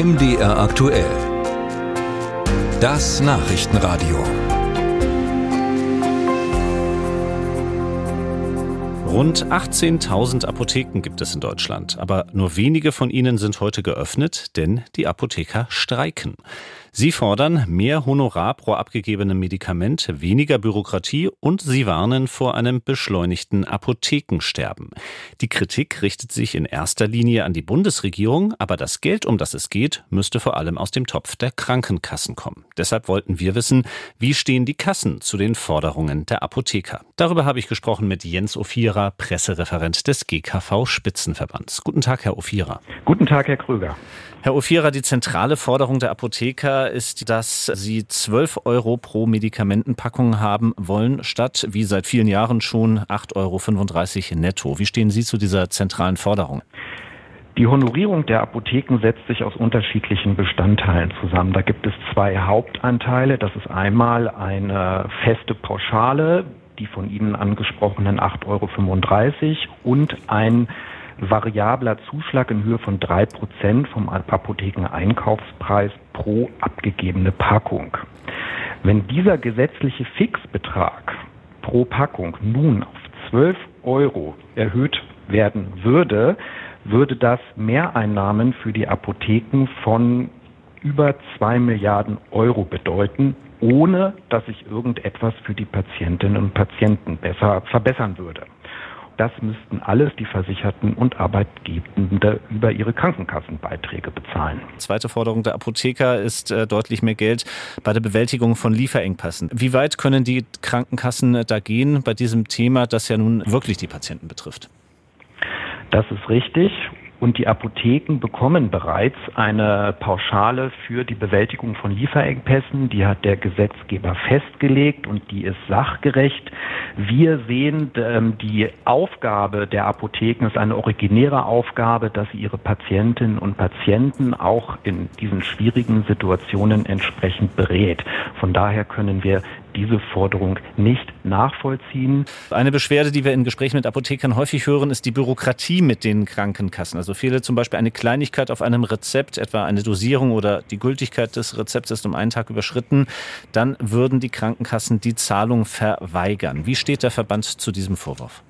MDR aktuell. Das Nachrichtenradio. Rund 18.000 Apotheken gibt es in Deutschland, aber nur wenige von ihnen sind heute geöffnet, denn die Apotheker streiken. Sie fordern mehr Honorar pro abgegebenem Medikament, weniger Bürokratie und sie warnen vor einem beschleunigten Apothekensterben. Die Kritik richtet sich in erster Linie an die Bundesregierung, aber das Geld, um das es geht, müsste vor allem aus dem Topf der Krankenkassen kommen. Deshalb wollten wir wissen, wie stehen die Kassen zu den Forderungen der Apotheker. Darüber habe ich gesprochen mit Jens Ophira, Pressereferent des GKV Spitzenverbands. Guten Tag, Herr Ophira. Guten Tag, Herr Krüger. Herr Ophira, die zentrale Forderung der Apotheker ist, dass sie 12 Euro pro Medikamentenpackung haben wollen, statt wie seit vielen Jahren schon 8,35 Euro netto. Wie stehen Sie zu dieser zentralen Forderung? Die Honorierung der Apotheken setzt sich aus unterschiedlichen Bestandteilen zusammen. Da gibt es zwei Hauptanteile. Das ist einmal eine feste Pauschale, die von Ihnen angesprochenen 8,35 Euro und ein variabler Zuschlag in Höhe von drei Prozent vom Apothekeneinkaufspreis pro abgegebene Packung. Wenn dieser gesetzliche Fixbetrag pro Packung nun auf 12 Euro erhöht werden würde, würde das Mehreinnahmen für die Apotheken von über zwei Milliarden Euro bedeuten, ohne dass sich irgendetwas für die Patientinnen und Patienten besser verbessern würde. Das müssten alles die Versicherten und Arbeitgebende über ihre Krankenkassenbeiträge bezahlen. Zweite Forderung der Apotheker ist äh, deutlich mehr Geld bei der Bewältigung von Lieferengpässen. Wie weit können die Krankenkassen da gehen bei diesem Thema, das ja nun wirklich die Patienten betrifft? Das ist richtig. Und die Apotheken bekommen bereits eine Pauschale für die Bewältigung von Lieferengpässen. Die hat der Gesetzgeber festgelegt und die ist sachgerecht. Wir sehen, ähm, die Aufgabe der Apotheken ist eine originäre Aufgabe, dass sie ihre Patientinnen und Patienten auch in diesen schwierigen Situationen entsprechend berät. Von daher können wir diese Forderung nicht nachvollziehen. Eine Beschwerde, die wir in Gesprächen mit Apothekern häufig hören, ist die Bürokratie mit den Krankenkassen. Also fehle zum Beispiel eine Kleinigkeit auf einem Rezept, etwa eine Dosierung oder die Gültigkeit des Rezepts ist um einen Tag überschritten, dann würden die Krankenkassen die Zahlung verweigern. Wie steht der Verband zu diesem Vorwurf?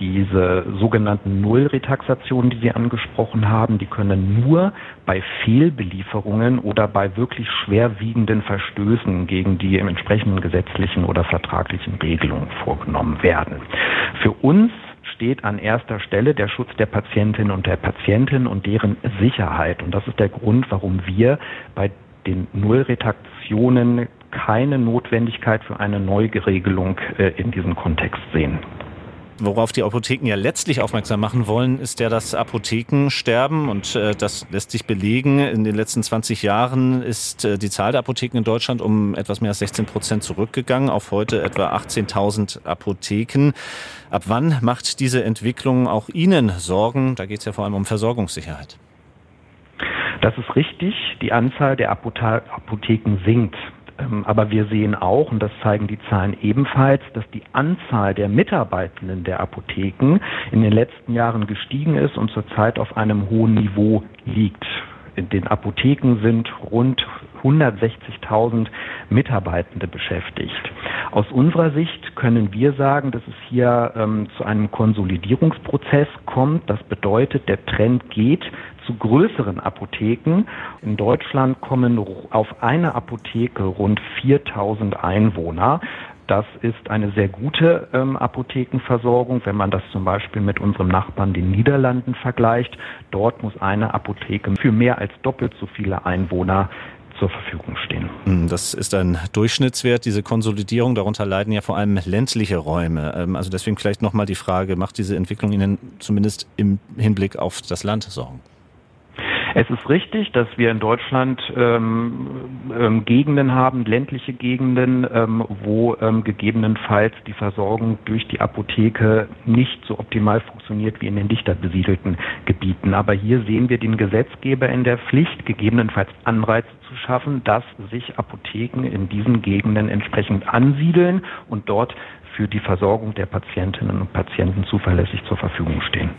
Diese sogenannten Nullretaxationen, die Sie angesprochen haben, die können nur bei Fehlbelieferungen oder bei wirklich schwerwiegenden Verstößen gegen die im entsprechenden gesetzlichen oder vertraglichen Regelungen vorgenommen werden. Für uns steht an erster Stelle der Schutz der Patientinnen und der Patienten und deren Sicherheit. Und das ist der Grund, warum wir bei den Nullretaxationen keine Notwendigkeit für eine Neugeregelung äh, in diesem Kontext sehen. Worauf die Apotheken ja letztlich aufmerksam machen wollen, ist ja das Apothekensterben. Und äh, das lässt sich belegen. In den letzten 20 Jahren ist äh, die Zahl der Apotheken in Deutschland um etwas mehr als 16 Prozent zurückgegangen, auf heute etwa 18.000 Apotheken. Ab wann macht diese Entwicklung auch Ihnen Sorgen? Da geht es ja vor allem um Versorgungssicherheit. Das ist richtig. Die Anzahl der Apotheken sinkt. Ähm, aber wir sehen auch, und das zeigen die Zahlen ebenfalls, dass die Anzahl der Mitarbeitenden der Apotheken in den letzten Jahren gestiegen ist und zurzeit auf einem hohen Niveau liegt. In den Apotheken sind rund 160.000 Mitarbeitende beschäftigt. Aus unserer Sicht können wir sagen, dass es hier ähm, zu einem Konsolidierungsprozess kommt. Das bedeutet, der Trend geht zu größeren Apotheken. In Deutschland kommen auf eine Apotheke rund 4000 Einwohner. Das ist eine sehr gute ähm, Apothekenversorgung, wenn man das zum Beispiel mit unserem Nachbarn den Niederlanden vergleicht. Dort muss eine Apotheke für mehr als doppelt so viele Einwohner zur Verfügung stehen. Hm, das ist ein Durchschnittswert, diese Konsolidierung. Darunter leiden ja vor allem ländliche Räume. Ähm, also deswegen vielleicht nochmal die Frage, macht diese Entwicklung Ihnen zumindest im Hinblick auf das Land Sorgen? Es ist richtig, dass wir in Deutschland ähm, ähm, Gegenden haben, ländliche Gegenden, ähm, wo ähm, gegebenenfalls die Versorgung durch die Apotheke nicht so optimal funktioniert wie in den dichter besiedelten Gebieten. Aber hier sehen wir den Gesetzgeber in der Pflicht, gegebenenfalls Anreize zu schaffen, dass sich Apotheken in diesen Gegenden entsprechend ansiedeln und dort für die Versorgung der Patientinnen und Patienten zuverlässig zur Verfügung stehen.